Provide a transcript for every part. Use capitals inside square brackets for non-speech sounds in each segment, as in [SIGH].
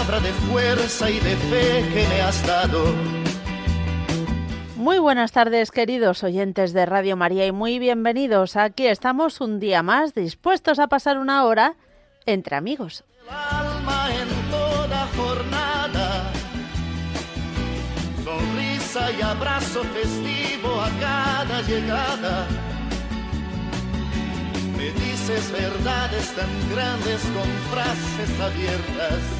palabra de fuerza y de fe que me has dado. Muy buenas tardes, queridos oyentes de Radio María, y muy bienvenidos. Aquí estamos un día más dispuestos a pasar una hora entre amigos. El alma en toda jornada, sonrisa y abrazo festivo a cada llegada. Me dices verdades tan grandes con frases abiertas.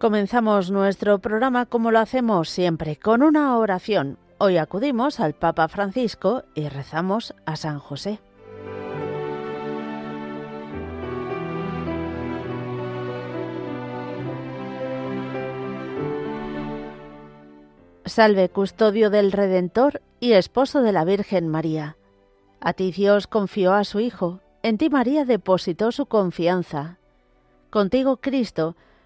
Comenzamos nuestro programa como lo hacemos siempre, con una oración. Hoy acudimos al Papa Francisco y rezamos a San José. Salve, custodio del Redentor y esposo de la Virgen María. A ti Dios confió a su Hijo, en ti María depositó su confianza. Contigo Cristo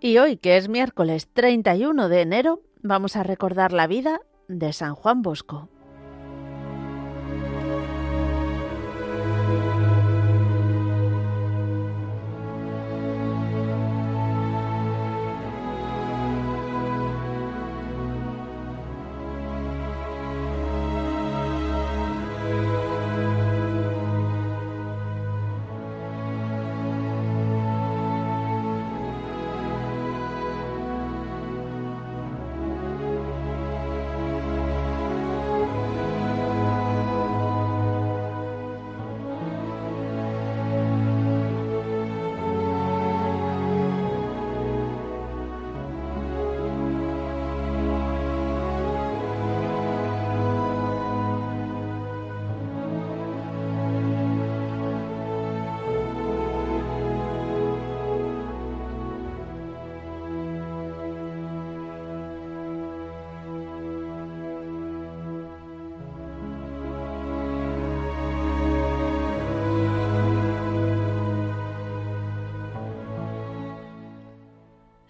Y hoy, que es miércoles 31 de enero, vamos a recordar la vida de San Juan Bosco.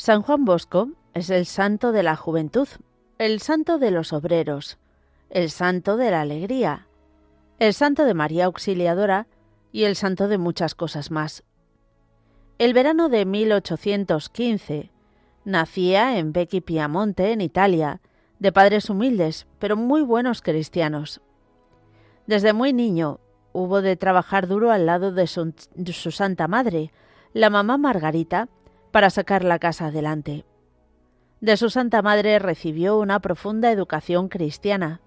San Juan Bosco es el santo de la juventud, el santo de los obreros, el santo de la alegría, el santo de María Auxiliadora y el santo de muchas cosas más. El verano de 1815 nacía en Becchi Piamonte, en Italia, de padres humildes, pero muy buenos cristianos. Desde muy niño hubo de trabajar duro al lado de su, de su santa madre, la mamá Margarita, para sacar la casa adelante. De su Santa Madre recibió una profunda educación cristiana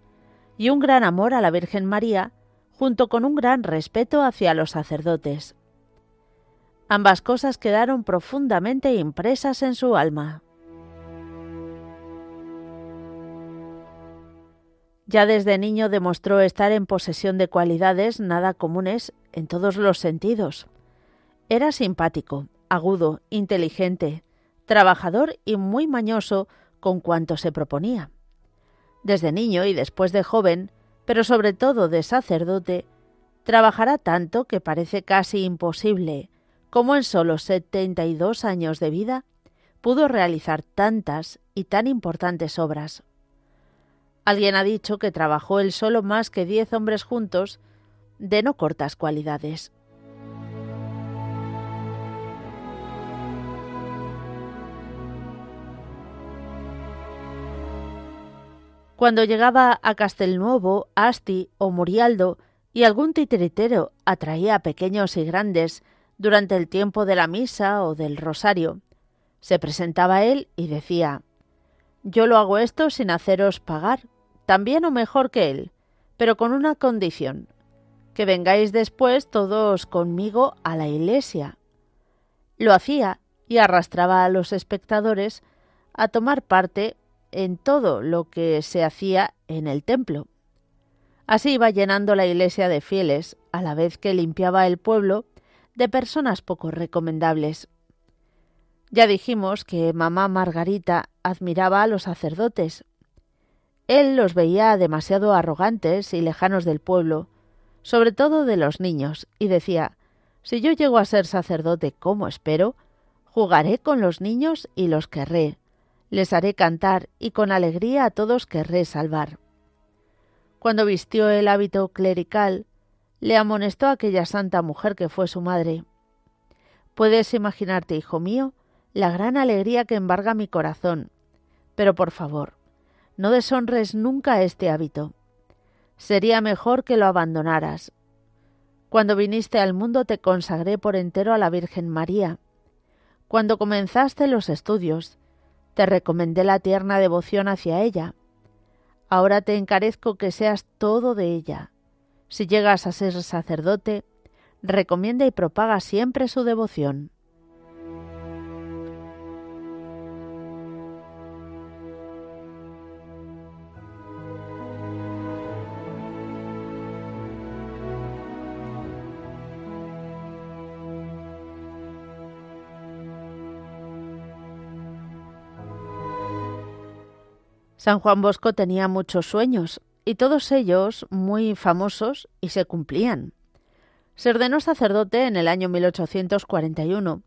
y un gran amor a la Virgen María, junto con un gran respeto hacia los sacerdotes. Ambas cosas quedaron profundamente impresas en su alma. Ya desde niño demostró estar en posesión de cualidades nada comunes en todos los sentidos. Era simpático, agudo, inteligente, trabajador y muy mañoso con cuanto se proponía. Desde niño y después de joven, pero sobre todo de sacerdote, trabajará tanto que parece casi imposible, como en solo setenta y dos años de vida pudo realizar tantas y tan importantes obras. Alguien ha dicho que trabajó él solo más que diez hombres juntos de no cortas cualidades. Cuando llegaba a Castelnuovo, Asti o Murialdo y algún titiritero atraía a pequeños y grandes durante el tiempo de la misa o del rosario, se presentaba él y decía Yo lo hago esto sin haceros pagar, también o mejor que él, pero con una condición que vengáis después todos conmigo a la iglesia. Lo hacía y arrastraba a los espectadores a tomar parte en todo lo que se hacía en el templo. Así iba llenando la iglesia de fieles, a la vez que limpiaba el pueblo de personas poco recomendables. Ya dijimos que mamá Margarita admiraba a los sacerdotes. Él los veía demasiado arrogantes y lejanos del pueblo, sobre todo de los niños, y decía Si yo llego a ser sacerdote como espero, jugaré con los niños y los querré, les haré cantar y con alegría a todos querré salvar. Cuando vistió el hábito clerical, le amonestó aquella santa mujer que fue su madre. Puedes imaginarte, hijo mío, la gran alegría que embarga mi corazón, pero por favor, no deshonres nunca este hábito. Sería mejor que lo abandonaras. Cuando viniste al mundo te consagré por entero a la Virgen María. Cuando comenzaste los estudios, te recomendé la tierna devoción hacia ella. Ahora te encarezco que seas todo de ella. Si llegas a ser sacerdote, recomienda y propaga siempre su devoción. San Juan Bosco tenía muchos sueños, y todos ellos muy famosos y se cumplían. Se ordenó sacerdote en el año 1841,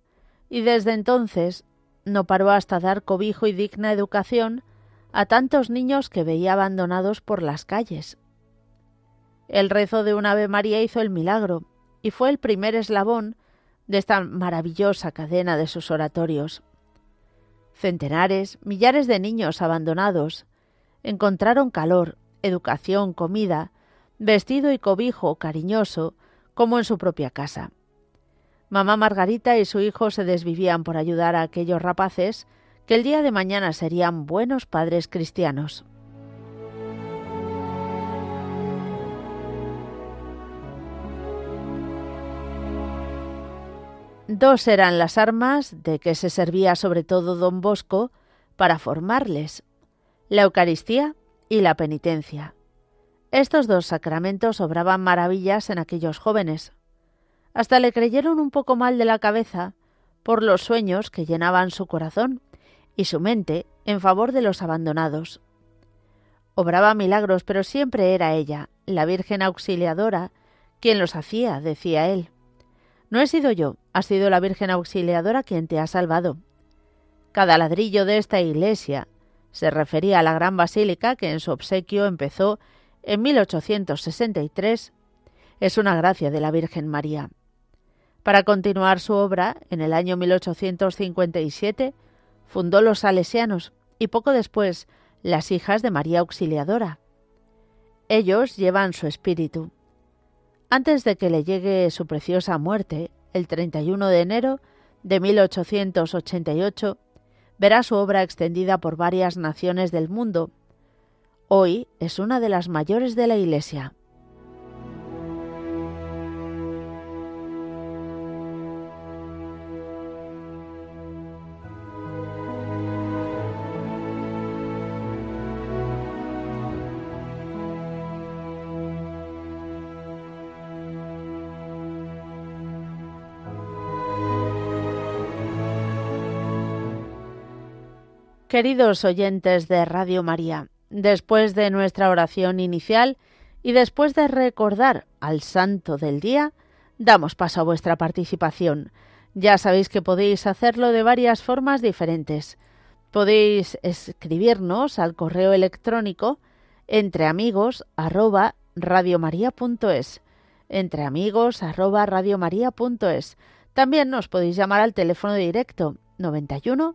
y desde entonces no paró hasta dar cobijo y digna educación a tantos niños que veía abandonados por las calles. El rezo de un Ave María hizo el milagro, y fue el primer eslabón de esta maravillosa cadena de sus oratorios. Centenares, millares de niños abandonados encontraron calor, educación, comida, vestido y cobijo cariñoso, como en su propia casa. Mamá Margarita y su hijo se desvivían por ayudar a aquellos rapaces que el día de mañana serían buenos padres cristianos. Dos eran las armas de que se servía sobre todo don Bosco para formarles, la Eucaristía y la penitencia. Estos dos sacramentos obraban maravillas en aquellos jóvenes. Hasta le creyeron un poco mal de la cabeza por los sueños que llenaban su corazón y su mente en favor de los abandonados. Obraba milagros, pero siempre era ella, la Virgen Auxiliadora, quien los hacía, decía él. No he sido yo, ha sido la Virgen Auxiliadora quien te ha salvado. Cada ladrillo de esta iglesia se refería a la gran basílica que en su obsequio empezó en 1863 es una gracia de la Virgen María. Para continuar su obra, en el año 1857 fundó los Salesianos y poco después las Hijas de María Auxiliadora. Ellos llevan su espíritu. Antes de que le llegue su preciosa muerte, el 31 de enero de 1888, verá su obra extendida por varias naciones del mundo. Hoy es una de las mayores de la Iglesia. Queridos oyentes de Radio María, después de nuestra oración inicial y después de recordar al santo del día, damos paso a vuestra participación. Ya sabéis que podéis hacerlo de varias formas diferentes. Podéis escribirnos al correo electrónico entre amigos arroba radiomaria.es entre amigos arroba También nos podéis llamar al teléfono directo 91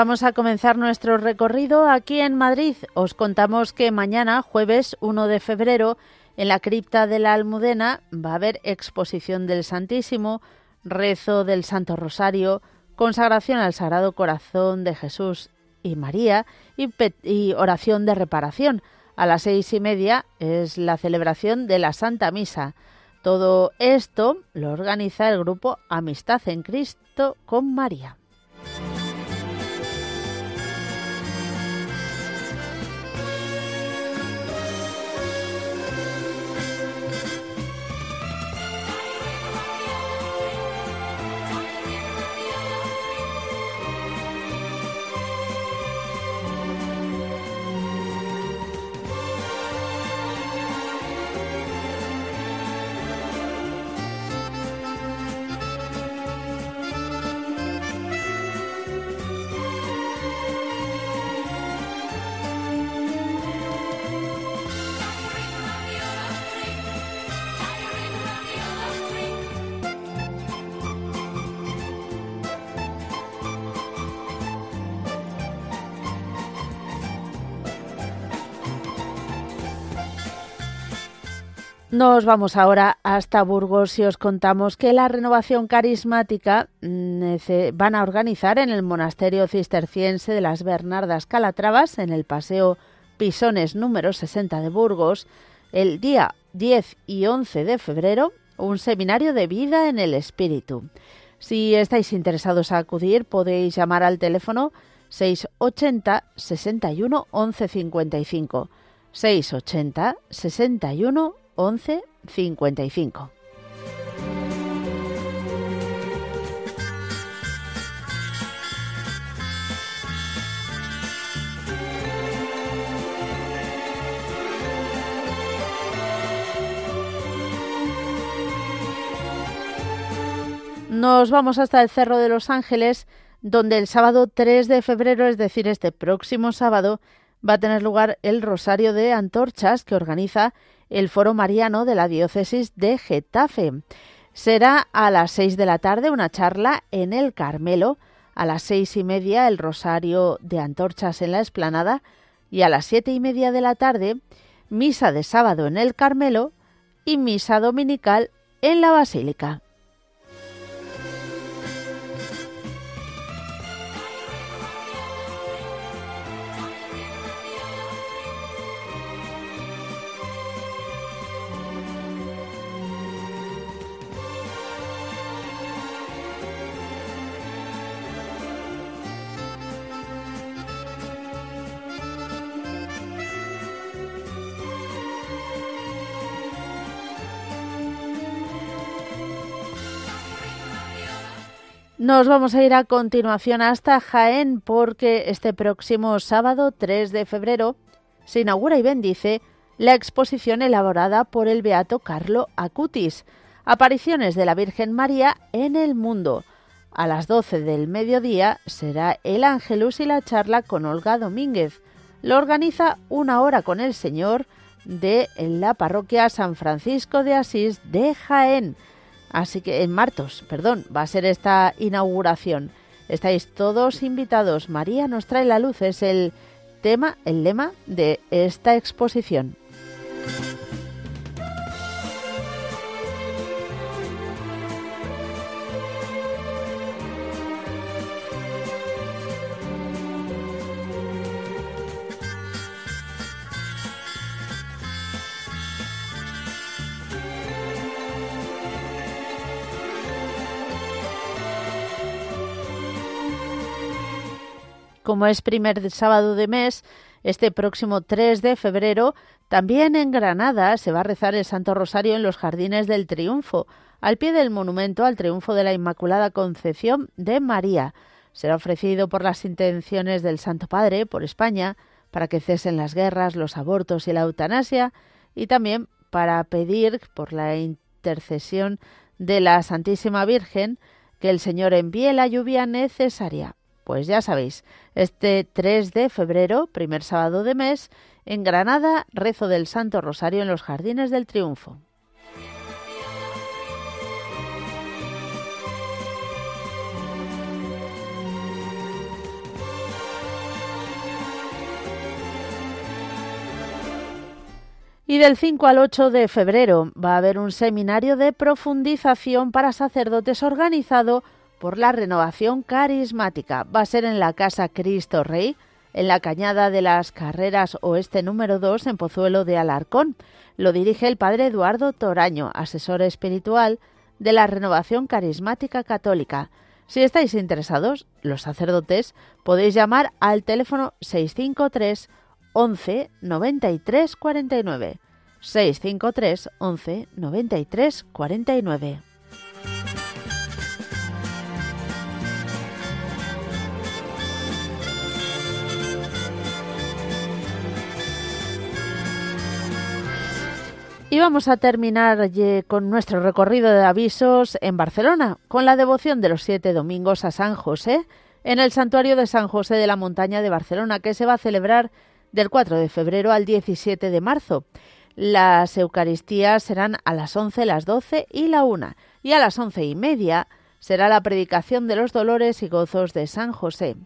Vamos a comenzar nuestro recorrido aquí en Madrid. Os contamos que mañana, jueves 1 de febrero, en la cripta de la Almudena va a haber exposición del Santísimo, rezo del Santo Rosario, consagración al Sagrado Corazón de Jesús y María y, oración de reparación. A las seis y media es la celebración de la Santa Misa. Todo esto lo organiza el grupo Amistad en Cristo con María. Nos vamos ahora hasta Burgos y os contamos que la renovación carismática mm, van a organizar en el monasterio cisterciense de las Bernardas Calatravas, en el Paseo Pisones número 60 de Burgos, el día 10 y 11 de febrero, un seminario de vida en el espíritu. Si estáis interesados a acudir, podéis llamar al teléfono 680 61 11 55. 680 61 11 55. Nos vamos hasta el Cerro de los Ángeles, donde el sábado 3 de febrero, es decir, este próximo sábado, va a tener lugar el Rosario de Antorchas que organiza el Foro Mariano de la Diócesis de Getafe. Será a las seis de la tarde una charla en el Carmelo, a las seis y media el Rosario de Antorchas en la Esplanada y a las siete y media de la tarde misa de sábado en el Carmelo y misa dominical en la Basílica. Nos vamos a ir a continuación hasta Jaén porque este próximo sábado 3 de febrero se inaugura y bendice la exposición elaborada por el beato Carlo Acutis, Apariciones de la Virgen María en el mundo. A las 12 del mediodía será el Ángelus y la charla con Olga Domínguez. Lo organiza una hora con el Señor de la parroquia San Francisco de Asís de Jaén. Así que en Martos, perdón, va a ser esta inauguración. Estáis todos invitados. María nos trae la luz, es el tema, el lema de esta exposición. Como es primer sábado de mes, este próximo 3 de febrero, también en Granada se va a rezar el Santo Rosario en los Jardines del Triunfo, al pie del monumento al triunfo de la Inmaculada Concepción de María. Será ofrecido por las intenciones del Santo Padre por España para que cesen las guerras, los abortos y la eutanasia, y también para pedir por la intercesión de la Santísima Virgen que el Señor envíe la lluvia necesaria. Pues ya sabéis, este 3 de febrero, primer sábado de mes, en Granada, rezo del Santo Rosario en los Jardines del Triunfo. Y del 5 al 8 de febrero va a haber un seminario de profundización para sacerdotes organizado la renovación carismática. Va a ser en la Casa Cristo Rey, en la Cañada de las Carreras Oeste número 2, en Pozuelo de Alarcón. Lo dirige el padre Eduardo Toraño, asesor espiritual de la Renovación Carismática Católica. Si estáis interesados, los sacerdotes, podéis llamar al teléfono 653 11 93 49. 653 11 93 49. Y vamos a terminar con nuestro recorrido de avisos en Barcelona, con la devoción de los siete domingos a San José en el santuario de San José de la Montaña de Barcelona, que se va a celebrar del 4 de febrero al 17 de marzo. Las Eucaristías serán a las 11, las 12 y la 1, y a las once y media será la predicación de los dolores y gozos de San José.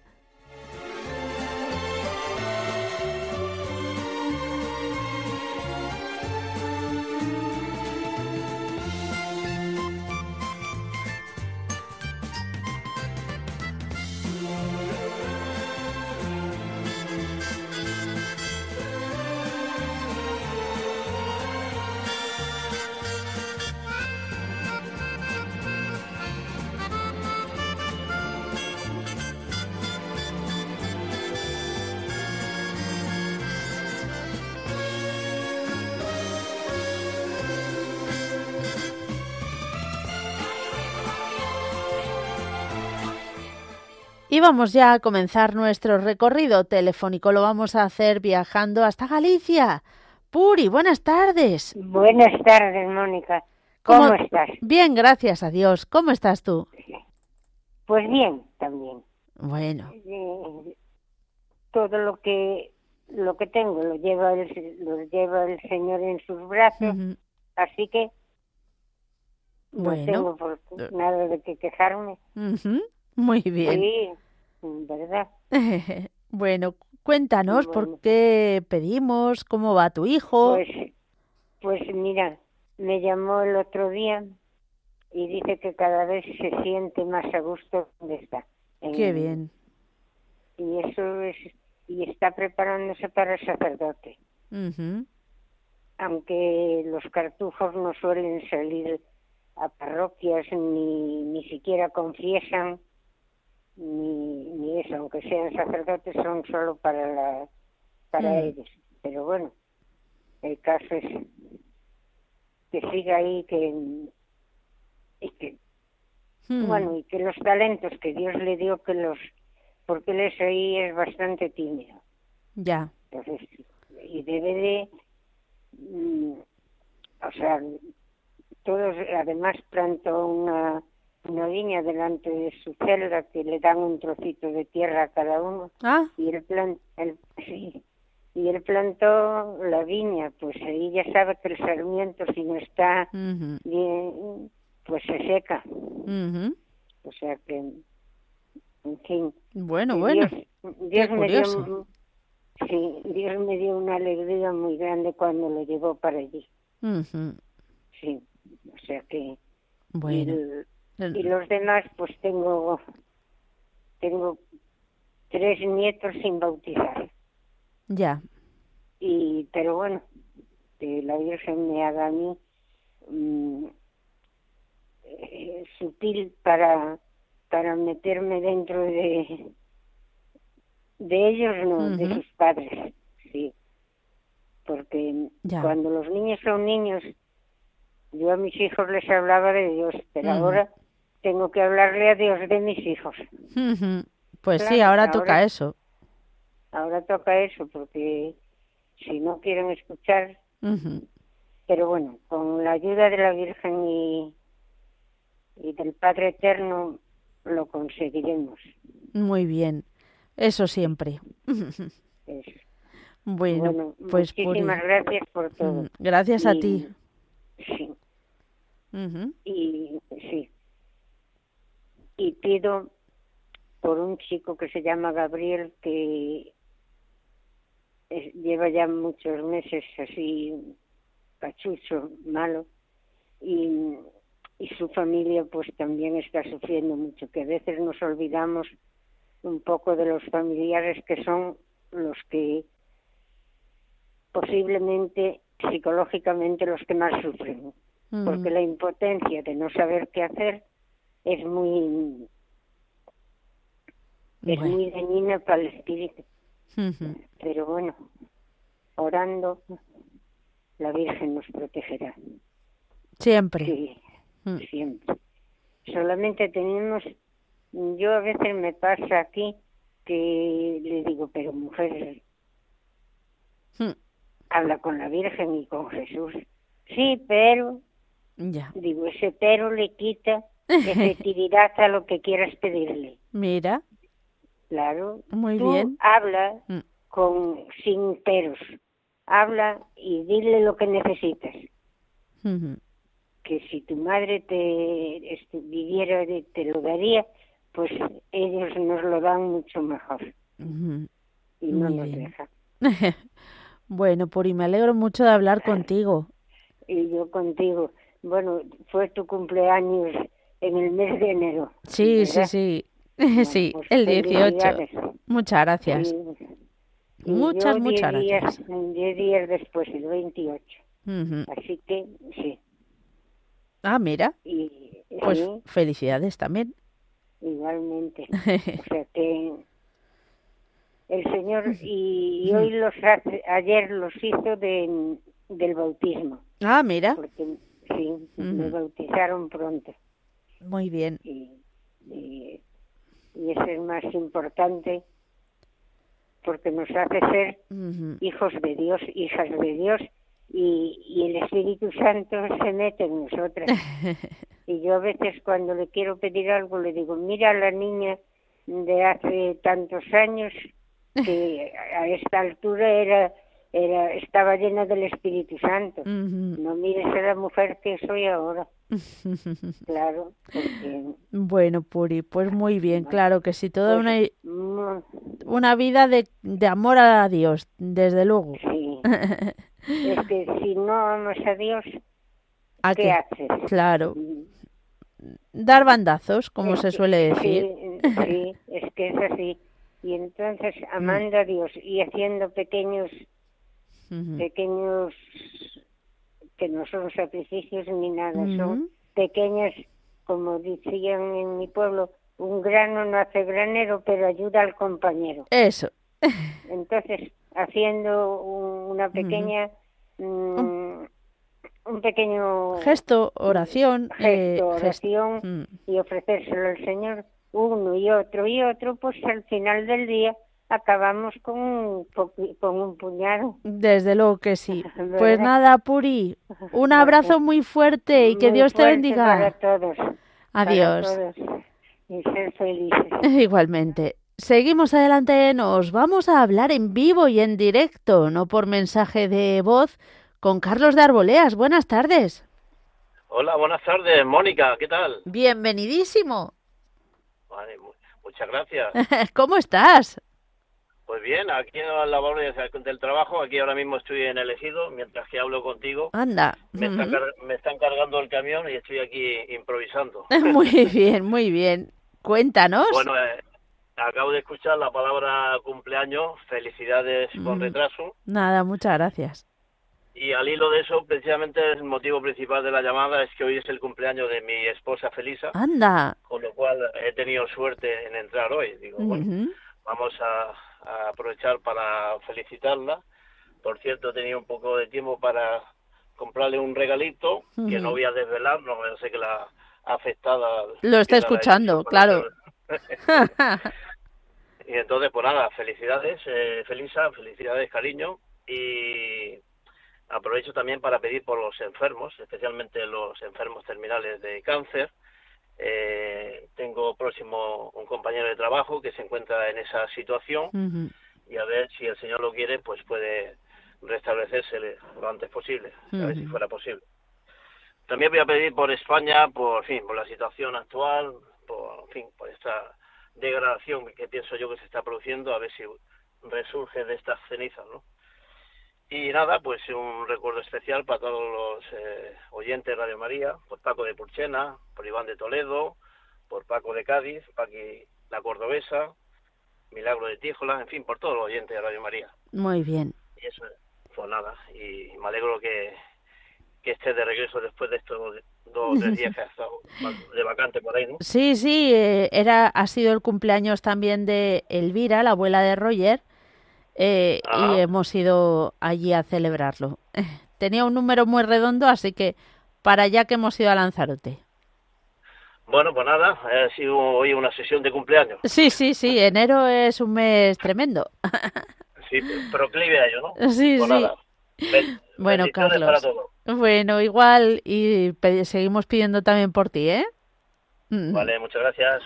Y vamos ya a comenzar nuestro recorrido telefónico. Lo vamos a hacer viajando hasta Galicia. Puri, buenas tardes. Buenas tardes, Mónica. ¿Cómo, estás? Bien, gracias a Dios. ¿Cómo estás tú? Pues bien, también. Bueno. todo lo que lo que tengo lo lleva el, lo lleva el Señor en sus brazos, así que no Bueno. tengo por nada de que quejarme. Ujú. Muy bien. Sí, ¿verdad? [LAUGHS] bueno, cuéntanos Bueno. por qué pedimos, cómo va tu hijo. Pues, pues mira, me llamó el otro día y dice que cada vez se siente más a gusto donde está. en- Qué bien. Y eso es, y está preparándose para el sacerdote. Aunque los cartujos no suelen salir a parroquias ni, ni siquiera confiesan ni, ni eso, aunque sean sacerdotes son solo para la para Mm. ellos. Pero bueno, el caso es que siga ahí que y que Mm. bueno y que los talentos que Dios le dio que los porque él es ahí es bastante tímido Ya. entonces y debe de mm, o sea todos además plantó una una viña delante de su celda que le dan un trocito de tierra a cada uno. Ah, y él plan él- [LAUGHS] sí, y él plantó la viña pues ahí ya sabe que el sarmiento si no está bien pues se seca. O sea que en fin. Bueno, bueno. Dios, me dio sí Dios me dio una alegría muy grande cuando lo llevó para allí. Sí o sea que Bueno. El- y los demás pues tengo tengo tres nietos sin bautizar. Ya. y pero bueno que la Virgen me haga a mí mm, eh, sutil para para meterme dentro de de ellos no de sus padres sí. Porque Ya. cuando los niños son niños yo a mis hijos les hablaba de Dios pero ahora tengo que hablarle a Dios de mis hijos. Pues sí, ahora ahora- toca eso. ahora toca eso porque si no quieren escuchar pero bueno, con la ayuda de la Virgen y, y del Padre Eterno lo conseguiremos. Muy bien. Eso siempre. Eso. Bueno, Bueno, pues Puri, muchísimas gracias por todo. mm, gracias a ti. Sí, y sí. Y pido por un chico que se llama Gabriel que lleva ya muchos meses así pachucho, malo, y, y su familia pues también está sufriendo mucho, que a veces nos olvidamos un poco de los familiares que son los que posiblemente psicológicamente los que más sufren, Ujú. porque la impotencia de no saber qué hacer es muy es Bueno. muy dañina para el espíritu. Pero bueno, orando, la Virgen nos protegerá. Siempre. Sí, Mm. siempre. Solamente tenemos, yo a veces me pasa aquí que le digo, pero mujer, Mm. habla con la Virgen y con Jesús. Sí, pero, Ya. digo, ese pero le quita efectividad a lo que quieras pedirle. [LAUGHS] Mira, Claro. Muy Tú bien. habla Mm. con sin peros. Habla y dile lo que necesitas. Que si tu madre te estu- viviera te lo daría, pues ellos nos lo dan mucho mejor y no Muy nos bien. dejan. [LAUGHS] bueno, Puri, me alegro mucho de hablar contigo. Y yo contigo, bueno, fue tu cumpleaños en el mes de enero. Sí, sí, ¿verdad? sí. Bueno, sí, pues el 18. felicidades. Muchas gracias. Sí. Y Muchas, yo muchas diez gracias. diez días después, el 28. Ujú. Así que sí. Ah, mira, Y pues sí, felicidades también. igualmente. [LAUGHS] O sea que el Señor y, y hoy los hace, ayer los hizo de, del bautismo, ah, mira, porque sí, me Ujú. bautizaron pronto muy bien. y, y, y eso es más importante porque nos hace ser hijos de Dios, hijas de Dios y, y el Espíritu Santo se mete en nosotras. [LAUGHS] Y yo a veces cuando le quiero pedir algo le digo, mira a la niña de hace tantos años que [LAUGHS] a esta altura era, era estaba llena del Espíritu Santo. No mires a la mujer que soy ahora. Claro. Bueno, Puri, pues muy bien, claro que sí, toda una, una vida de, de amor a Dios, desde luego. Sí. [LAUGHS] es que si no amas a Dios, ¿qué, haces? Claro. Dar bandazos, como se suele decir. Sí, es que es así. Y entonces, amando a Dios y haciendo pequeños, pequeños que no son sacrificios ni nada, son pequeñas, como decían en mi pueblo, un grano no hace granero, pero ayuda al compañero. Eso. Entonces, haciendo una pequeña, mm, un pequeño gesto, oración, eh, gesto, oración mm. y ofrecérselo al Señor, uno y otro y otro, pues al final del día acabamos con un, con un puñado. Desde luego que sí. [LAUGHS] Pues nada, Puri, un abrazo muy fuerte y que Dios te bendiga. Para todos. Adiós. Y ser felices. [LAUGHS] Igualmente. Seguimos adelante, nos vamos a hablar en vivo y en directo, no por mensaje de voz, con Carlos de Arboleas. Buenas tardes. Hola, buenas tardes, Mónica, ¿qué tal? Bienvenidísimo. Vale, muchas gracias. [LAUGHS] ¿Cómo estás? Pues bien, aquí en la labor del trabajo, aquí ahora mismo estoy en el ejido, mientras que hablo contigo. Anda. Me, están, cargando el camión y estoy aquí improvisando. [LAUGHS] muy bien, muy bien. Cuéntanos. Bueno, eh, acabo de escuchar la palabra cumpleaños, felicidades con retraso. Nada, muchas gracias. Y al hilo de eso, precisamente el motivo principal de la llamada es que hoy es el cumpleaños de mi esposa Felisa. Anda. Con lo cual he tenido suerte en entrar hoy. Digo, bueno, vamos a a aprovechar para felicitarla. Por cierto, he tenido un poco de tiempo para comprarle un regalito que no voy a desvelar, no sé que la afectada lo está escuchando, claro. [LAUGHS] y entonces, pues nada, felicidades, eh, Felisa, felicidades, cariño, y aprovecho también para pedir por los enfermos, especialmente los enfermos terminales de cáncer, eh, tengo próximo un compañero de trabajo que se encuentra en esa situación y a ver si el Señor lo quiere, pues puede restablecerse lo antes posible, a ver si fuera posible. También voy a pedir por España, por fin, por la situación actual, por fin, por esta degradación que pienso yo que se está produciendo, a ver si resurge de estas cenizas, ¿no? Y nada, pues un recuerdo especial para todos los eh, oyentes de Radio María, por Paco de Purchena, por Iván de Toledo, por Paco de Cádiz, Paqui la Cordobesa, Milagro de Tíjola, en fin, por todos los oyentes de Radio María. Muy bien. Y eso, pues nada, y me alegro que, que esté de regreso después de estos dos o tres días que ha estado [LAUGHS] de vacante por ahí, ¿no? Sí, sí, eh, era, ha sido el cumpleaños también de Elvira, la abuela de Roger, eh, y ah. hemos ido allí a celebrarlo. [LAUGHS] Tenía un número muy redondo, así que para allá que hemos ido a Lanzarote. Bueno, pues nada, ha sido hoy una sesión de cumpleaños. Sí, sí, sí, enero es un mes tremendo. [LAUGHS] sí, proclive a ello, ¿no? [LAUGHS] Sí, pues sí. bueno, Carlos. Bueno, igual y seguimos pidiendo también por ti, ¿eh? Vale, muchas gracias.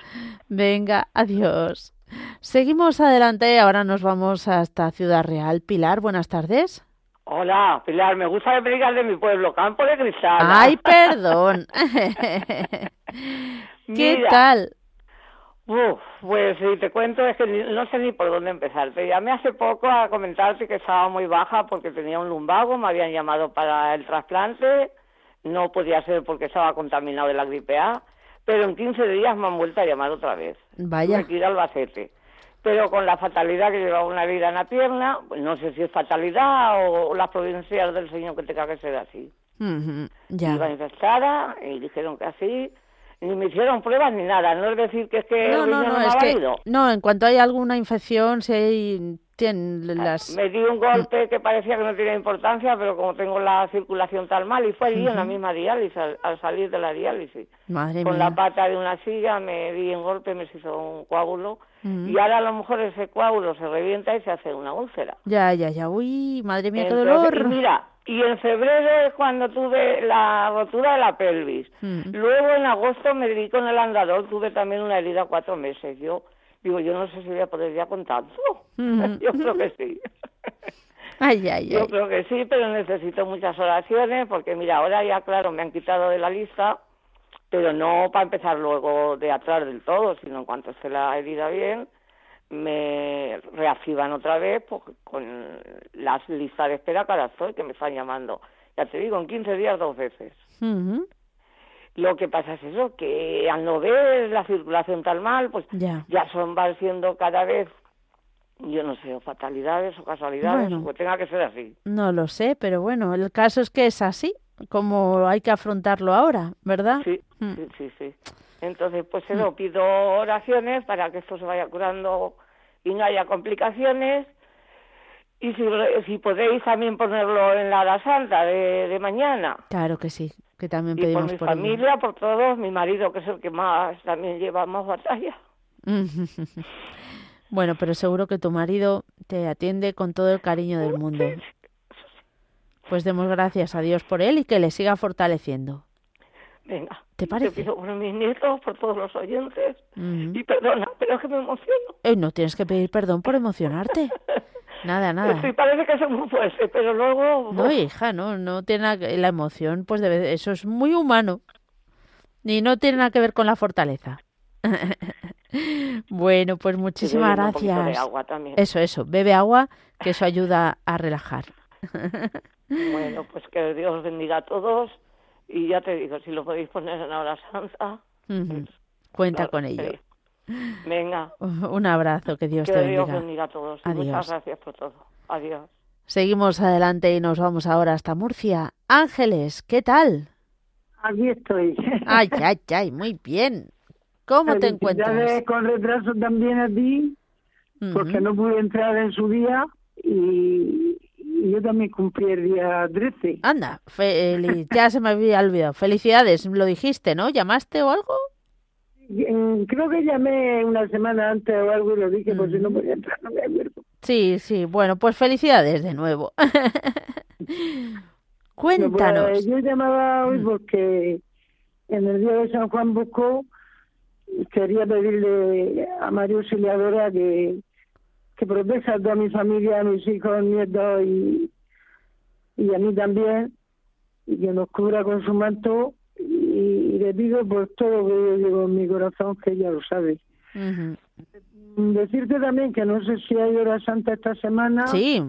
Venga, adiós. Seguimos adelante, ahora nos vamos hasta Ciudad Real. Pilar, buenas tardes. Hola, Pilar, me gusta que me digas de mi pueblo, Campo de Cristal. Ay, [LAUGHS] perdón. [LAUGHS] ¿Qué tal? Uf, pues si te cuento es que no sé ni por dónde empezar. Te llamé hace poco a comentarte que estaba muy baja porque tenía un lumbago, me habían llamado para el trasplante, no podía ser porque estaba contaminado de la gripe A pero en 15 días me han vuelto a llamar otra vez. Vaya. Aquí al Albacete. Pero con la fatalidad que llevaba una vida en la pierna, pues no sé si es fatalidad o las provincias del Señor que tenga que ser así. ya. Iba infectada y dijeron que así, ni me hicieron pruebas ni nada. No es decir que es que no, no, no, es que, no, en cuanto hay alguna infección, si hay las... Me di un golpe que parecía que no tenía importancia, pero como tengo la circulación tan mal, y fue allí en la misma diálisis, al, salir de la diálisis. Madre Con la pata de una silla me di un golpe, me hizo un coágulo, y ahora a lo mejor ese coágulo se revienta y se hace una úlcera. Ya, ya, ya, uy, madre mía, qué dolor. Y mira, y en febrero es cuando tuve la rotura de la pelvis. Luego en agosto me di con el andador, tuve también una herida cuatro meses. Yo Digo, yo no sé si voy a poder ya con tanto. Yo creo que sí. Ay, ay, Yo ay. creo que sí, pero necesito muchas oraciones porque, mira, ahora ya, claro, me han quitado de la lista, pero no para empezar luego de atrás del todo, sino en cuanto esté la herida bien, me reactivan otra vez pues, con las listas de espera que ahora estoy, que me están llamando. Ya te digo, en 15 días dos veces. Ujú. Lo que pasa es eso, que al no ver la circulación tan mal, pues Ya. ya son van siendo cada vez, yo no sé, o fatalidades o casualidades, Bueno. o que tenga que ser así. No lo sé, pero bueno, el caso es que es así, como hay que afrontarlo ahora, ¿verdad? Sí, Mm. sí, sí, sí. Entonces, pues se lo pido oraciones para que esto se vaya curando y no haya complicaciones. Y si, si podéis también ponerlo en la hora santa de, de mañana. Claro que sí, que también Y por pedimos mi por familia, por todos, mi marido, que es el que más también lleva más batalla. [LAUGHS] Bueno, pero seguro que tu marido te atiende con todo el cariño del mundo. Pues demos gracias a Dios por él y que le siga fortaleciendo. Venga. ¿Te parece? Te pido por mis nietos, por todos los oyentes. Ujú. Y perdona, pero es que me emociono. Eh, no tienes que pedir perdón por emocionarte. [LAUGHS] Nada, nada. Sí, parece que soy muy fuerte, pero luego... No, hija, no, no tiene nada la emoción, pues debe, eso es muy humano. Y no tiene nada que ver con la fortaleza. [LAUGHS] bueno, pues muchísimas de gracias. agua también. Eso, eso, bebe agua, que eso ayuda a relajar. [LAUGHS] Bueno, pues que Dios bendiga a todos. Y ya te digo, si lo podéis poner en la hora santa. Ujú. Cuenta claro, con ello. sí. Venga, [LAUGHS] Un abrazo, que Dios que te Dios bendiga. bendiga a todos. Y Adiós. muchas gracias por todo. Adiós. Seguimos adelante y nos vamos ahora hasta Murcia. Ángeles, ¿qué tal? Aquí estoy. [LAUGHS] Ay, ay, ay, muy bien. ¿Cómo te encuentras? Con retraso también a ti, porque no pude entrar en su día y, y yo también cumplí el día 13. Anda, feli- ya se me había olvidado. Felicidades, lo dijiste, ¿no? ¿Llamaste o algo? Mm, Creo que llamé una semana antes o algo y lo dije, por si no podía entrar, no me acuerdo. Sí, sí, bueno, pues felicidades de nuevo. [LAUGHS] Cuéntanos. Pues, yo llamaba hoy Mm. porque en el día de San Juan Bosco quería pedirle a María Auxiliadora que, que proteja a toda mi familia, a mis hijos, nietos y, y a mí también, y que nos cubra con su manto. Y, le pido por todo lo que yo llevo en mi corazón, que ella lo sabe. Ujú. Decirte también que no sé si hay hora santa esta semana. Sí,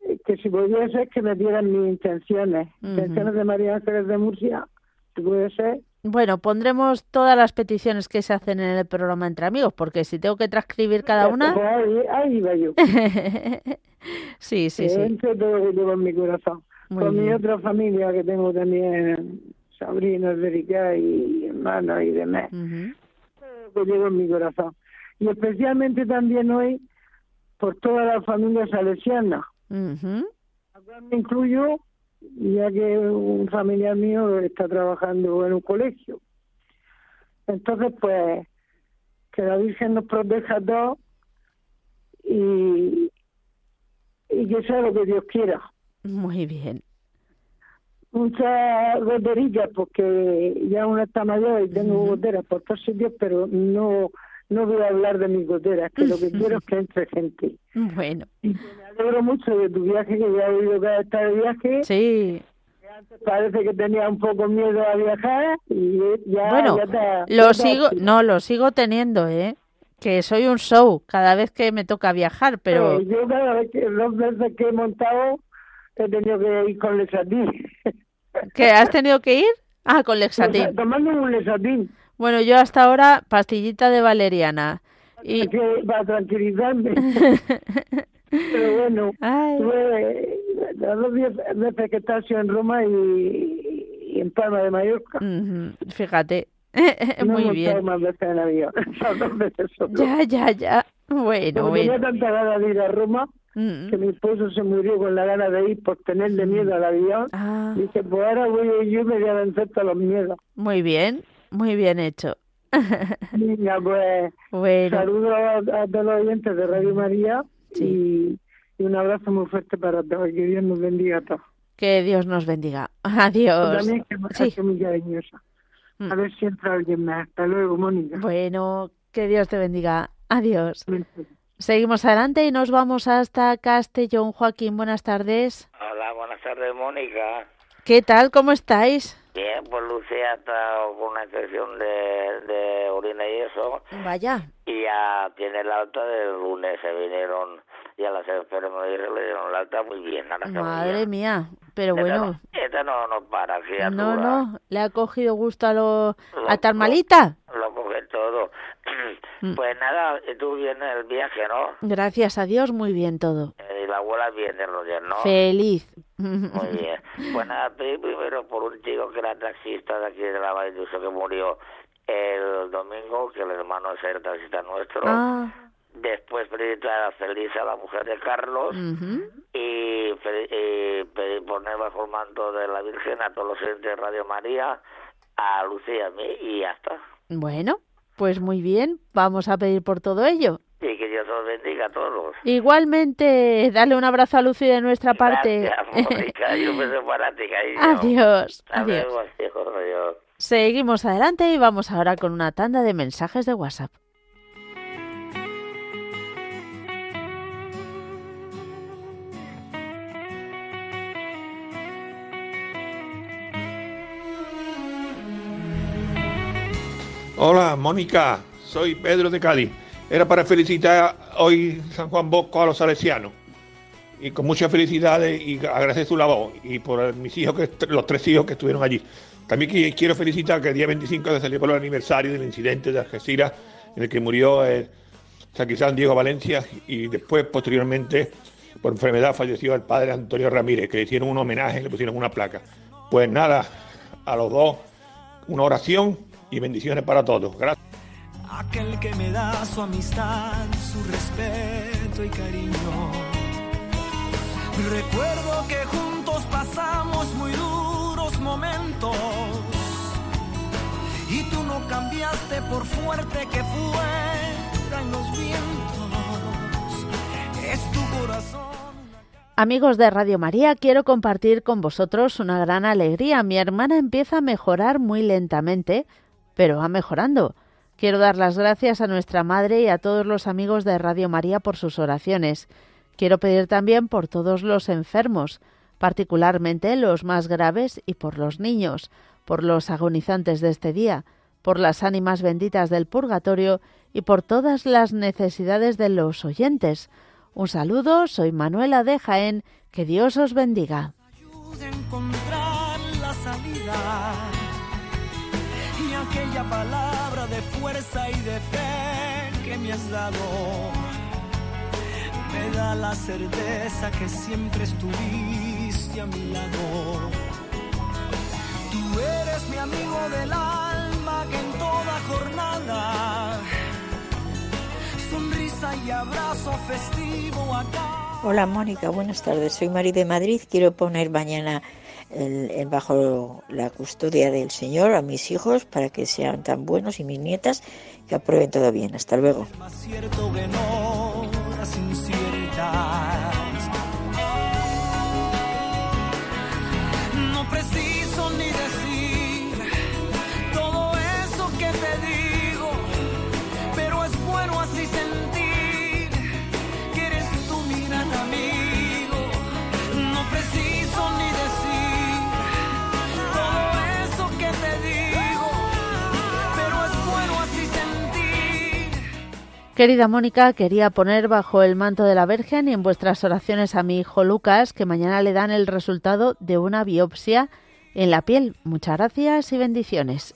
eh, que si podía ser que me dieran mis intenciones, Ujú. intenciones de María Ángeles de Murcia, si puede ser. bueno, pondremos todas las peticiones que se hacen en el programa Entre Amigos, porque si tengo que transcribir cada una... Pues ahí, ahí iba yo. [LAUGHS] sí, sí, que sí. entre todo lo que llevo en mi corazón. Muy Con mi bien. otra familia que tengo también, sobrinos de y hermanos y demás, todo lo que llevo en mi corazón. Y especialmente también hoy por todas las familias salesianas, Ujú. a cual me incluyo, ya que un familiar mío está trabajando en un colegio. Entonces, pues, que la Virgen nos proteja a todos y, y que sea lo que Dios quiera. Muy bien. Muchas goteritas, porque ya uno está mayor y tengo goteras por todos sitios, pero no no voy a hablar de mis goteras, que lo que quiero es que entre gente. Bueno, Y me alegro mucho de tu viaje, que ya he oído que estado de viaje. sí. Parece que tenía un poco miedo a viajar y ya, Bueno, ya ya Lo te sigo, no, lo sigo teniendo, ¿eh? Que soy un show cada vez que me toca viajar, pero Eh, yo cada vez que dos veces que he montado he tenido que ir con lesatín. ¿qué has tenido que ir? Ah, con [LAUGHS] Lexatin. Tomando un lesatín Bueno, yo hasta ahora pastillita de valeriana. Y que, para tranquilizarme. [LAUGHS] Pero bueno, Ay. tuve las dos veces que he estado en Roma y, y en Palma de Mallorca. Ujú, fíjate. [LAUGHS] No Muy bien. más veces en avión. Dos veces solo. Ya, ya, ya. Bueno, tenía bueno. tanta ganas de ir a Roma, Mm. que mi esposo se murió con la gana de ir por tenerle miedo al avión. Ah, Dice, pues ahora voy a ir yo y me voy a vencer todos los miedos. muy bien, muy bien hecho. [LAUGHS] Venga, pues Bueno, saludos a, a todos los oyentes de Radio María y, y un abrazo muy fuerte para todos. Que Dios nos bendiga a todos. que Dios nos bendiga. [LAUGHS] Adiós. también que me Sí. muy cariñosa. Mm. A ver si entra alguien más. Hasta luego, Mónica. Bueno, que Dios te bendiga. Adiós. Seguimos adelante y nos vamos hasta Castellón. Joaquín, buenas tardes. Hola, buenas tardes, Mónica. ¿Qué tal? ¿Cómo estáis? Bien, pues Lucía está con una infección de, de orina y eso. Vaya. Y ya tiene el alta del lunes. Se vinieron ya las enfermeras y le dieron el alta muy bien. Madre bien. mía. Pero Esta bueno, no- Esta no, no para, criatura. no, no. ¿Le ha cogido gusto a, lo, Lo- a tan lo- malita? Lo coge todo. Mm. pues nada, tú vienes el viaje, ¿no? Gracias a Dios, muy bien todo. Eh, y la abuela viene, Roger, ¿no? Feliz. Muy [LAUGHS] bien. Pues nada, primero por un chico que era taxista de aquí de la Valle de que murió el domingo, que el hermano es el taxista nuestro. Ah, Después pedí a Felisa, la mujer de Carlos, ujú. y, pedí, y pedí poner bajo el manto de la Virgen a todos los de Radio María, a Lucía y a mí, y ya está. Bueno, pues muy bien. Vamos a pedir por todo ello. Y que Dios os bendiga a todos. Igualmente, dale un abrazo a Lucy de nuestra parte. Gracias, [LAUGHS] Mónica, y un beso para ti. Adiós, adiós, adiós. Seguimos adelante y vamos ahora con una tanda de mensajes de WhatsApp. Hola, Mónica. Soy Pedro de Cádiz. Era para felicitar hoy San Juan Bosco a los salesianos. Y con muchas felicidades y agradecer su labor. Y por mis hijos, que los tres hijos que estuvieron allí. También qui- quiero felicitar que el día 25 se celebró el aniversario del incidente de Algeciras en el que murió el San Diego Valencia y después, posteriormente, por enfermedad falleció el padre Antonio Ramírez, que le hicieron un homenaje le pusieron una placa. Pues nada, a los dos, una oración y bendiciones para todos. Gracias. Aquel que me da su amistad, su respeto y cariño. Recuerdo que juntos pasamos muy duros momentos. Y tú no cambiaste por fuerte que fueran los vientos. Es tu corazón. Amigos de Radio María, quiero compartir con vosotros una gran alegría. Mi hermana empieza a mejorar muy lentamente, pero va mejorando. Quiero dar las gracias a nuestra madre y a todos los amigos de Radio María por sus oraciones. Quiero pedir también por todos los enfermos, particularmente los más graves y por los niños, por los agonizantes de este día, por las ánimas benditas del purgatorio y por todas las necesidades de los oyentes. Un saludo, soy Manuela de Jaén, que Dios os bendiga. Palabra de fuerza y de fe que me has dado me da la certeza que siempre estuviste a mi lado. Tú eres mi amigo del alma que en toda jornada sonrisa y abrazo festivo acá. Hola Mónica, buenas tardes. Soy Mari de Madrid. Quiero poner mañana el- bajo la custodia del Señor a mis hijos para que sean tan buenos y mis nietas que aprueben todo bien. Hasta luego. Querida Mónica, quería poner bajo el manto de la Virgen y en vuestras oraciones a mi hijo Lucas, que mañana le dan el resultado de una biopsia en la piel. Muchas gracias y bendiciones.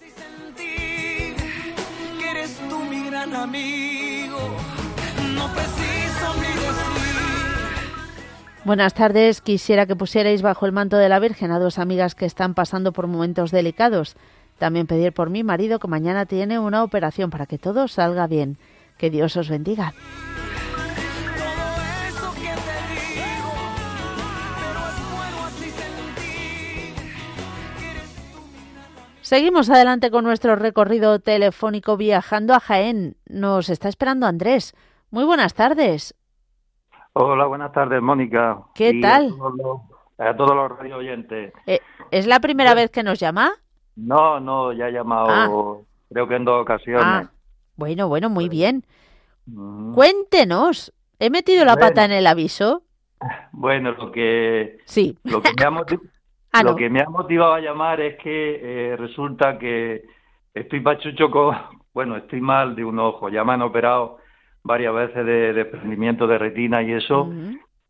Buenas tardes. Quisiera que pusierais bajo el manto de la Virgen a dos amigas que están pasando por momentos delicados. También pedir por mi marido que mañana tiene una operación para que todo salga bien. Que Dios os bendiga. Seguimos adelante con nuestro recorrido telefónico viajando a Jaén. Nos está esperando Andrés. Muy buenas tardes. Hola, buenas tardes, Mónica. ¿Qué Y tal? A todos los, a todos los radio oyentes. Eh, ¿Es la primera vez que nos llama? No, no, ya he llamado, creo que en dos ocasiones. Ah, bueno, bueno, muy bien. Mm. Cuéntenos. ¿He metido la Bueno. pata en el aviso? [LAUGHS] Bueno, lo que Sí. lo que me ha [LAUGHS] Ah, lo no. que me ha motivado a llamar es que eh, resulta que estoy pachucho con, [LAUGHS] bueno, estoy mal de un ojo, ya me han operado varias veces de desprendimiento de retina y eso.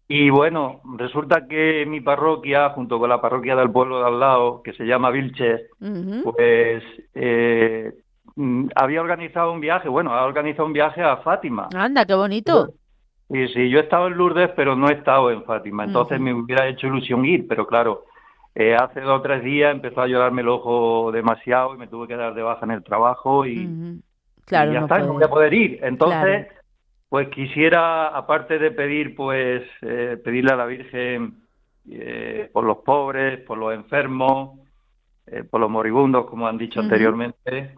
Y bueno, resulta que mi parroquia, junto con la parroquia del pueblo de al lado, que se llama Vilches, pues eh, había organizado un viaje, bueno, ha organizado un viaje a Fátima. Anda, qué bonito. Y sí, yo he estado en Lourdes, pero no he estado en Fátima. Entonces me hubiera hecho ilusión ir, pero claro, eh, hace dos o tres días empezó a llorarme el ojo demasiado y me tuve que dar de baja en el trabajo y, Ujú. Claro, y ya no está, no voy a poder ir. Entonces, Claro. pues quisiera, aparte de pedir, pues, eh, pedirle a la Virgen eh, por los pobres, por los enfermos, eh, por los moribundos, como han dicho anteriormente,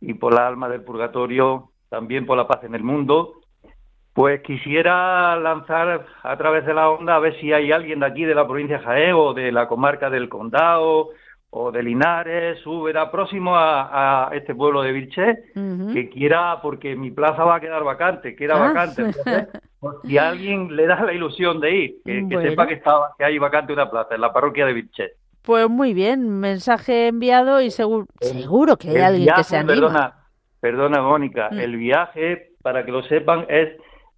y por la alma del purgatorio, también por la paz en el mundo. Pues quisiera lanzar a través de la onda a ver si hay alguien de aquí, de la provincia de Jaén o de la comarca del Condado o de Linares, Úbeda, próximo a, a este pueblo de Vilches, Ujú. que quiera, porque mi plaza va a quedar vacante, queda Ah. vacante. Entonces, si [LAUGHS] alguien le da la ilusión de ir, que, sepa que, está, que hay vacante una plaza en la parroquia de Vilches. Pues muy bien, mensaje enviado y seguro, seguro que hay El alguien que se anima. Perdona, perdona Mónica, Mm. el viaje, para que lo sepan, es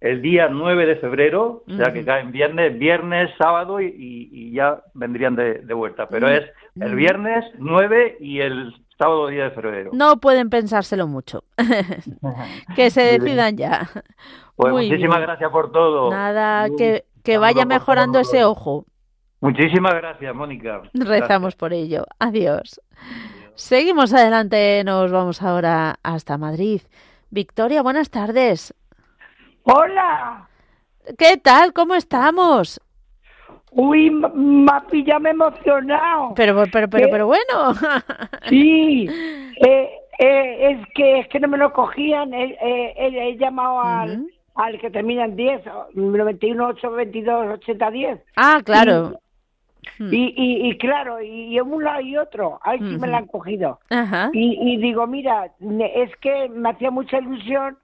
el día 9 de febrero, o sea que Ujú. cae en viernes, viernes, sábado y, ya vendrían de, de vuelta. Pero Mm. es el Mm. viernes 9 y el sábado 10 de febrero. No pueden pensárselo mucho. [LAUGHS] que se decidan ya. Pues Muy muchísimas bien. gracias por todo. Nada, que, vaya mejorando ese ojo. Muchísimas gracias, Mónica. Rezamos por ello. Adiós. Seguimos adelante, nos vamos ahora hasta Madrid. Victoria, buenas tardes. Hola. ¿Qué tal? ¿Cómo estamos? Uy, ma- Mapi, ya me he emocionado. Pero, pero, pero, Eh, pero bueno. [LAUGHS] Sí. Eh, eh, es que es que no me lo cogían. He, he- he llamado al, al que termina en 10, 91, 8, 22, 80, 10. Ah, claro. Y, y, y claro, y, y un lado y otro. Ay, sí me Ujú. la han cogido. Ajá. Y, y digo, mira, es que me hacía mucha ilusión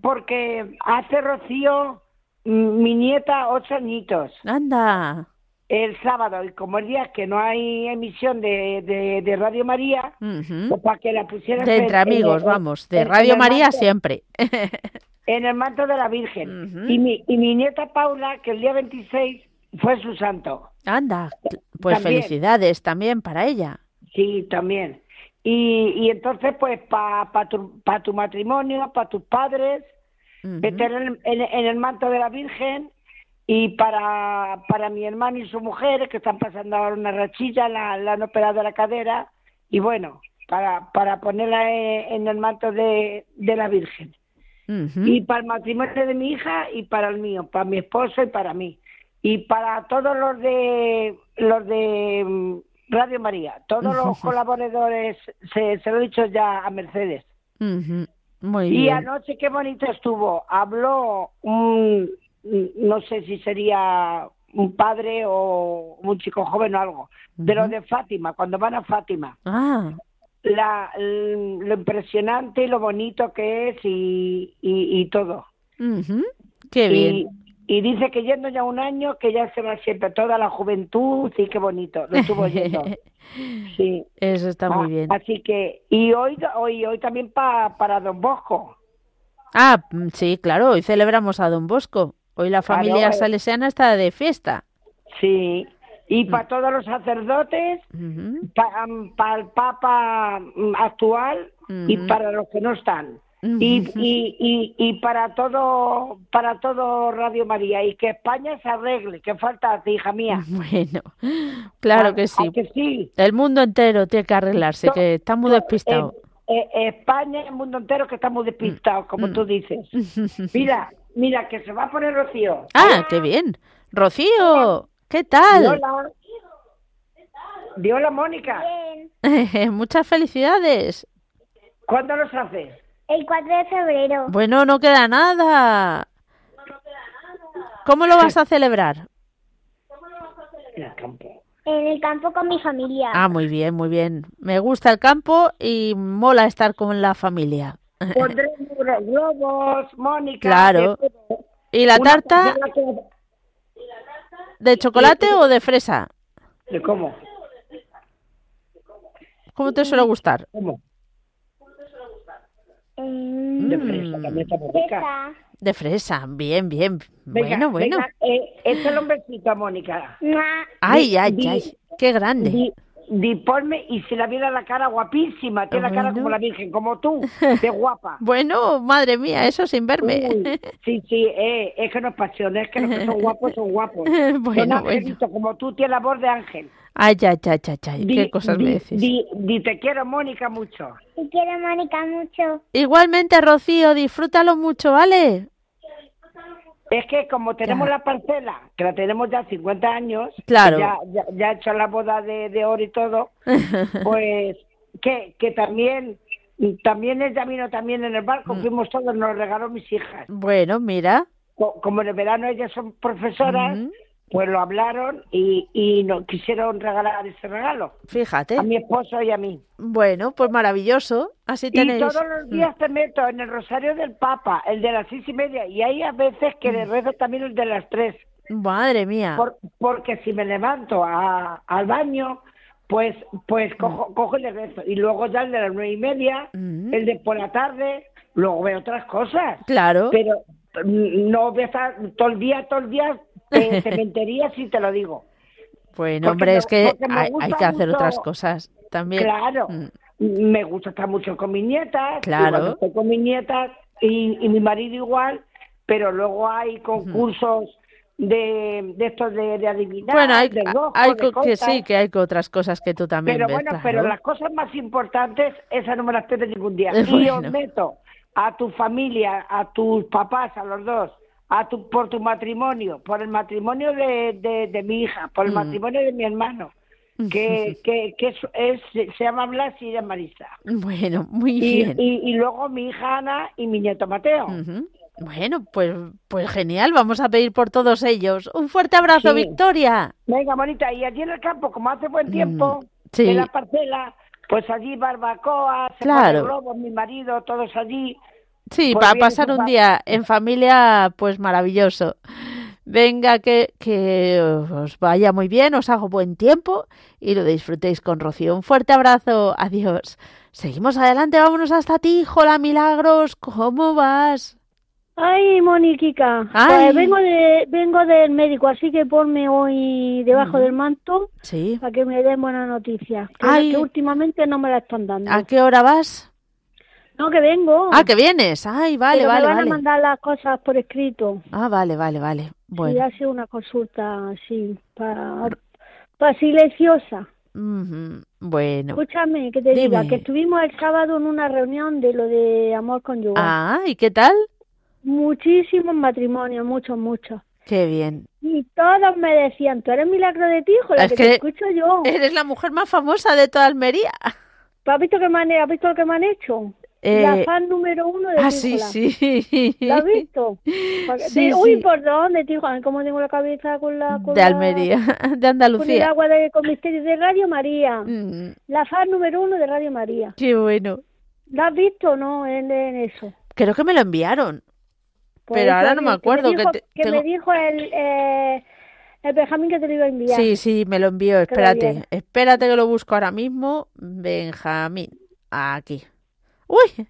porque hace Rocío, mm, mi nieta, ocho añitos. Anda. El sábado, y como el día que no hay emisión de, de, de Radio María, Ujú. pues para que la pusieran De en- entre en- amigos, en- vamos. De en- en Radio María manto- siempre. En el manto de la Virgen. y, mi, y mi nieta Paula, que el día 26 fue su santo. Anda. Pues También. felicidades también para ella. Sí, también. Y, y entonces, pues, para pa tu, pa tu matrimonio, para tus padres, meter en, en- en el manto de la Virgen y para, para mi hermano y su mujer, que están pasando ahora una rachilla, la, la han operado la cadera, y bueno, para, para ponerla en, en el manto de, de la Virgen. Y para el matrimonio de mi hija y para el mío, para mi esposo y para mí. Y para todos los de los de mm, Radio María, todos los [LAUGHS] colaboradores, se, se lo he dicho ya a Mercedes. Ujú. Muy y bien. anoche qué bonito estuvo. Habló un, no sé si sería un padre o un chico joven o algo, de lo de Fátima, cuando van a Fátima. Ah, La, lo impresionante y lo bonito que es y, y, y todo. ujú. qué Y, bien. Y dice que yendo ya un año, que ya se va siempre toda la juventud, y qué bonito, lo estuvo yendo. [LAUGHS] Sí. Eso está muy Ah, bien. Así que, y hoy, hoy, hoy también pa- para Don Bosco. Ah, mm, sí, claro, hoy celebramos a Don Bosco. Hoy la familia eh. salesiana está de fiesta. Sí. Mm. Y para todos los sacerdotes, para el Papa mm, actual y para los que no están. Y, y, y, y para todo para todo Radio María y que España se arregle que falta a ti hija mía [LAUGHS] Bueno, claro Ah, que sí. ah, que sí. El mundo entero tiene que arreglarse, No, que está muy despistado. Eh, España y el mundo entero que estamos despistados, como tú dices. [LAUGHS] Mira, mira, que se va a poner Rocío. Ah, qué bien. Rocío, ¿qué tal? Hola. Di hola, Mónica. [LAUGHS] Muchas felicidades. ¿Cuándo los haces? El 4 de febrero. Bueno, no queda nada. ¿Cómo lo vas a celebrar? En el campo. En el campo con mi familia. Ah, muy bien, muy bien. Me gusta el campo y mola estar con la familia. Pondré unos globos, Mónica. Claro. ¿Y la tarta de chocolate o de fresa? ¿De cómo? ¿Cómo te suele gustar? ¿Cómo? Mm, De fresa, también está muy rica. De fresa, bien, bien. Venga, bueno, bueno. venga, eh, échale un besito a Mónica. Ay, Di- ay, di- ay. Qué grande. Di, di, ponme, y si la viera la cara guapísima, tiene la cara como la Virgen, como tú, [LAUGHS] de guapa. Bueno, madre mía, eso sin verme. Uy, sí, sí, eh, es que no es pasión, es que los que son [LAUGHS] guapos son guapos. Bueno, son angelitos, como tú tienes la voz de ángel. Ay, ay, ay, ay, ay. Di- Qué cosas di- me decís. Di, di, te quiero, Mónica, mucho. Te quiero, Mónica, mucho. Igualmente, Rocío, disfrútalo mucho, ¿vale? Es que como tenemos la parcela, que la tenemos ya 50 años, Claro. ya, ya, ya he hecho la boda de, de oro y todo, [LAUGHS] pues que, que también, también ella vino también en el Mm. barco, fuimos todos, nos regaló mis hijas. Bueno, mira. Co- Como en el verano ellas son profesoras, pues lo hablaron y, y nos quisieron regalar ese regalo. Fíjate. A mi esposo y a mí. Bueno, pues maravilloso. Así tenéis. Y todos los días te meto en el rosario del Papa, el de las seis y media, y hay a veces que Mm. le rezo también el de las tres. Madre mía. Por- porque si me levanto a- al baño, pues pues cojo, cojo y le rezo. Y luego ya el de las nueve y media, el de por la tarde, luego veo otras cosas. Claro. Pero mm, no voy a estar todo el día, todo el día en cementería, [LAUGHS] si te lo digo. Bueno, porque hombre, me- es que hay, que hacer mucho- otras cosas también. Claro. Mm. Me gusta estar mucho con mis nietas. Claro. estoy con mis nietas y, y mi marido igual, pero luego hay concursos de, de estos de, de adivinar, Bueno, hay, de hay de que sí, que hay otras cosas que tú también Pero ves, bueno, claro. pero las cosas más importantes, esas no me las pierdo ningún día. Eh, [LAUGHS] Y os bueno. meto a tu familia, a tus papás, a los dos, a tu, por tu matrimonio, por el matrimonio de, de, de mi hija, por el Mm. matrimonio de mi hermano, que, [LAUGHS] que, que es, es- se llama Blas y es Marisa. Bueno, muy Y, bien. y, y luego mi hija Ana y mi nieto Mateo. Bueno, pues, pues genial, vamos a pedir por todos ellos. Un fuerte abrazo, Sí. Victoria. Venga, bonita, y allí en el campo, como hace buen tiempo, Mm, sí. en la parcela, pues allí barbacoa, se Claro. globos, mi marido, todos allí. Sí, Pues para bien, pasar eso un día en familia, pues maravilloso. Venga, que, que os vaya muy bien, os hago buen tiempo y lo disfrutéis con Rocío. Un fuerte abrazo, adiós. Seguimos adelante, vámonos hasta ti, Hola Milagros, ¿cómo vas? Ay, Moniquica, Ay. pues vengo de vengo del médico, así que ponme hoy debajo del manto Sí. para que me den buenas noticias. Que, Ay. que últimamente no me la están dando. ¿A qué hora vas? No, que vengo. Ah, que vienes. Ay, vale, Pero vale, me van vale. a mandar las cosas por escrito. Ah, vale, vale, vale. Y Bueno. ha sido una consulta así, para, para silenciosa. Ujú, Bueno. Escúchame, que te diga, Dime. que estuvimos el sábado en una reunión de lo de amor conyugal. Ah, ¿y qué tal? Muchísimos matrimonios, muchos, muchos. Qué bien. Y todos me decían, tú eres milagro de ti, hijo, la Es que, que te escucho yo. Eres la mujer más famosa de toda Almería. ¿Has visto, que me han, ¿Has visto lo que me han hecho? Eh, la fan número uno de Ah, sí, sí. [LAUGHS] ¿Lo has visto? Porque- Sí, de- Uy, sí. ¿por dónde, Tijuana? ¿Cómo tengo la cabeza con la... Con De la- Almería, [LAUGHS] de Con el Andalucía. agua de, con misterios de Radio María. Mm, La fan número uno de Radio María. qué bueno. ¿La has visto o no en, en eso? Creo que me lo enviaron. Pues pero ahora no me que acuerdo. dijo, que te- que tengo- me dijo el, eh, el Benjamín que te lo iba a enviar. Sí, sí, me lo envió. Espérate, espérate que lo busco ahora mismo. Benjamín. Aquí. Uy,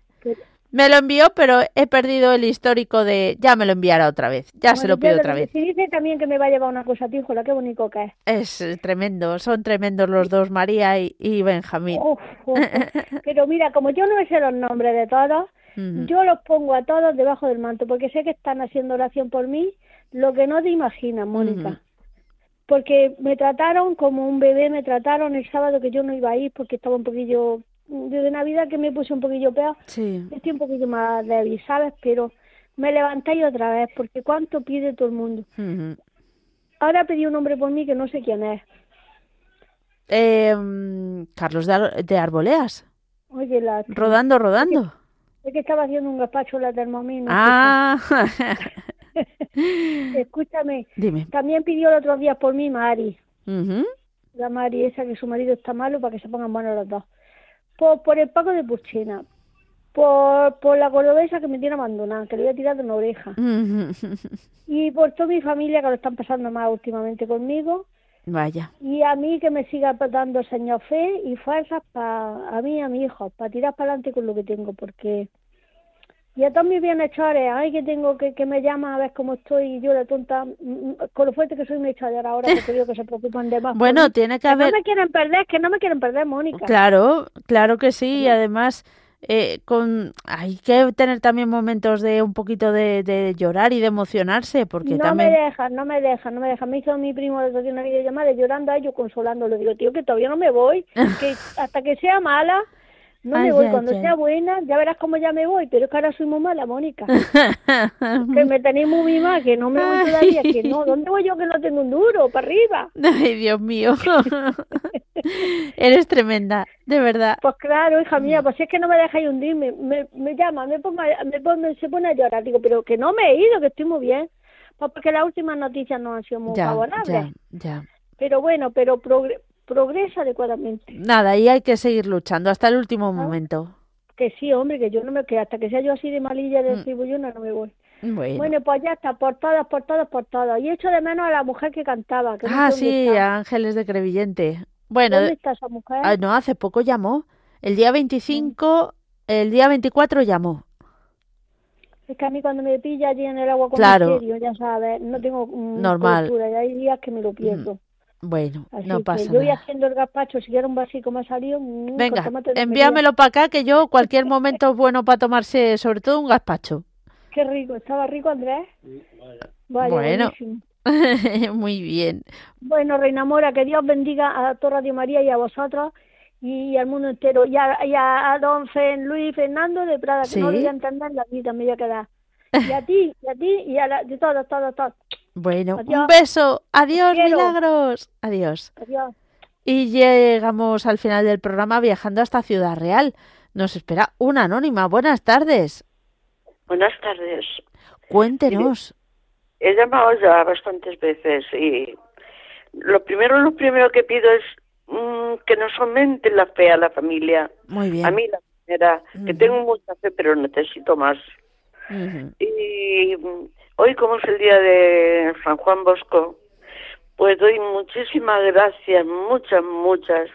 me lo envió, pero he perdido el histórico de... Ya me lo enviará otra vez. Ya se lo pido otra vez. Si dice también que me va a llevar una cosa, Tijuana, qué bonito que es. Es eh, tremendo. Son tremendos los dos, María y, y Benjamín. Uf, uf, uf. [LAUGHS] Pero mira, como yo no sé los nombres de todos, yo los pongo a todos debajo del manto, porque sé que están haciendo oración por mí, lo que no te imaginas, Mónica. Porque me trataron como un bebé, me trataron el sábado que yo no iba a ir porque estaba un poquillo, desde Navidad que me puse un poquillo peor, Sí. estoy un poquillo más débil, ¿sabes? Pero me levantáis otra vez, porque cuánto pide todo el mundo. Ahora pedí un hombre por mí que no sé quién es. Eh, Carlos de, Ar- de Arboleas. Oye, la... Rodando, rodando. Es que estaba haciendo un gazpacho la Thermomix. no Ah, [LAUGHS] Escúchame, dime. también pidió el otro día por mí Mari, la Mari esa que su marido está malo para que se pongan buenos los dos. Por, por el Paco de Puchena. por, por la cordobesa que me tiene abandonada, que le voy a tirar de una oreja. [LAUGHS] Y por toda mi familia que lo están pasando mal últimamente conmigo. Vaya. Y a mí que me siga dando señor fe y fuerzas para a mí y a mi hijo, para tirar para adelante con lo que tengo, porque... Y a todos mis bienhechores, ay, que tengo que, que me llama a ver cómo estoy, y yo la tonta, mm, mm, con lo fuerte que soy me he hecho ahora, porque [LAUGHS] digo que se preocupan de más. Bueno, tiene que Que haber... no me quieren perder, que no me quieren perder, Mónica. Claro, claro que sí. Y además, eh, con hay que tener también momentos de un poquito de, de llorar y de emocionarse, porque no también... me dejan, no me dejan, no me dejan. Me hizo mi primo día una videollamada llorando a ellos, consolándolo. Digo, tío, que todavía no me voy, que [LAUGHS] hasta que sea mala, no Ay, me voy. ay, Cuando ay. sea buena, ya verás cómo ya me voy. Pero es que ahora soy muy mala, Mónica. que me tenéis muy mimada, que no me voy [LAUGHS] todavía, que no. ¿Dónde voy yo que no tengo un duro? Para arriba. Ay, Dios mío. [LAUGHS] Eres tremenda, de verdad. Pues claro, hija mía, pues si es que no me dejáis hundirme. Me, me llama, me, me pone, se pone a llorar. Digo, pero que no me he ido, que estoy muy bien. Pues porque las últimas noticias no han sido muy Ya, favorables. ya, ya. Pero bueno, pero progresa adecuadamente. Nada, y hay que seguir luchando hasta el último momento. Que sí, hombre, que yo no me que hasta que sea yo así de malilla de tribullona no me voy. Mm. Bueno. Bueno, pues ya está, por todas, por todas, por todas. Y echo de menos a la mujer que cantaba. Que no Ah, sé dónde sí, está. Ángeles de Crevillente. Bueno, ¿Dónde de- está esa mujer? ah, no, hace poco llamó. El día 25, el día 24 llamó. Es que a mí cuando me pilla allí en el agua con Claro. misterio, ya sabes, no tengo mm, Normal. cobertura, y hay días que me lo pierdo. Bueno, Así no pasa yo voy nada. haciendo el gazpacho, si quiero un vasico me ha salido. mm, Venga, envíamelo para acá que yo cualquier [LAUGHS] momento es bueno para tomarse, sobre todo un gazpacho. Qué rico, ¿estaba rico Andrés? Vale, bueno, buenísimo. [LAUGHS] muy bien. Bueno, Reina Mora, que Dios bendiga a toda Radio María y a vosotros y al mundo entero. Y a, y a, don Fe- Luis Fernando de Prada, que no voy a entender la vida, me voy a quedar. Y a ti, y a ti, y a la, de todos, todos, todos. Bueno, Adiós. un beso. Adiós, milagros. Adiós. Adiós. Y llegamos al final del programa viajando hasta Ciudad Real. Nos espera una anónima. Buenas tardes. Buenas tardes. Cuéntenos. He llamado ya bastantes veces y lo primero, lo primero que pido es mm, que nos aumente la fe a la familia. Muy bien. A mí la primera, que tengo mucha fe, pero necesito más. Y mm, hoy, como es el día de San Juan Bosco, pues doy muchísimas gracias, muchas, muchas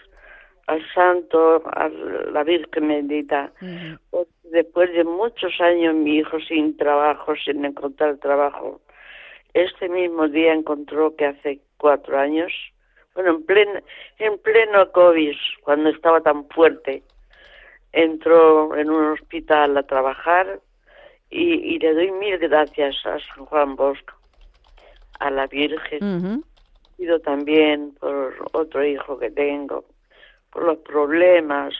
al Santo, a la Virgen bendita. Porque después de muchos años mi hijo sin trabajo, sin encontrar trabajo, este mismo día encontró que hace cuatro años, bueno, en pleno, en pleno COVID, cuando estaba tan fuerte, entró en un hospital a trabajar y, y le doy mil gracias a San Juan Bosco, a la Virgen. Ujú. Pido también por otro hijo que tengo, por los problemas,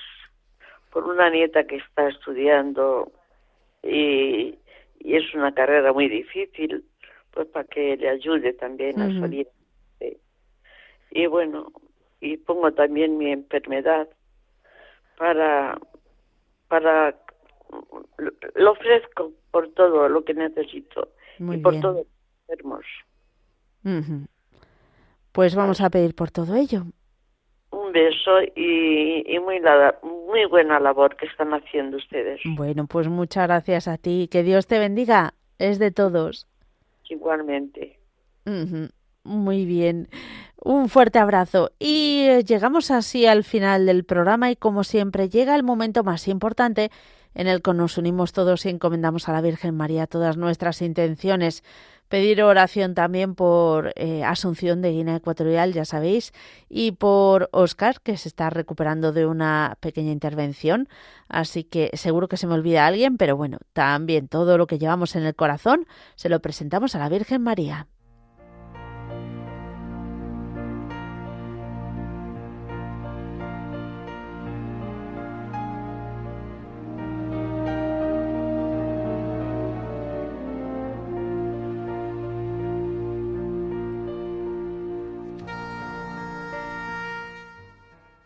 por una nieta que está estudiando y, y es una carrera muy difícil, pues para que le ayude también a salir. Y bueno, y pongo también mi enfermedad para, para, lo ofrezco por todo lo que necesito Muy y por bien. todos los enfermos. Ujú. Pues vamos a pedir por todo ello. Un beso y, y muy, la- muy buena labor que están haciendo ustedes. Bueno, pues muchas gracias a ti. Que Dios te bendiga. Es de todos. Igualmente. Muy bien. Un fuerte abrazo. Y eh, llegamos así al final del programa y como siempre llega el momento más importante en el que nos unimos todos y encomendamos a la Virgen María todas nuestras intenciones. Pedir oración también por eh, Asunción de Guinea Ecuatorial, ya sabéis, y por Oscar, que se está recuperando de una pequeña intervención. Así que seguro que se me olvida alguien, pero bueno, también todo lo que llevamos en el corazón se lo presentamos a la Virgen María.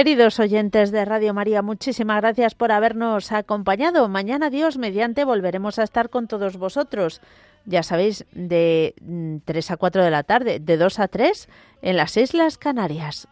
Queridos oyentes de Radio María, muchísimas gracias por habernos acompañado. Mañana, Dios, mediante, volveremos a estar con todos vosotros. Ya sabéis, de 3 mm, a 4 de la tarde, de 2 a 3 en las Islas Canarias.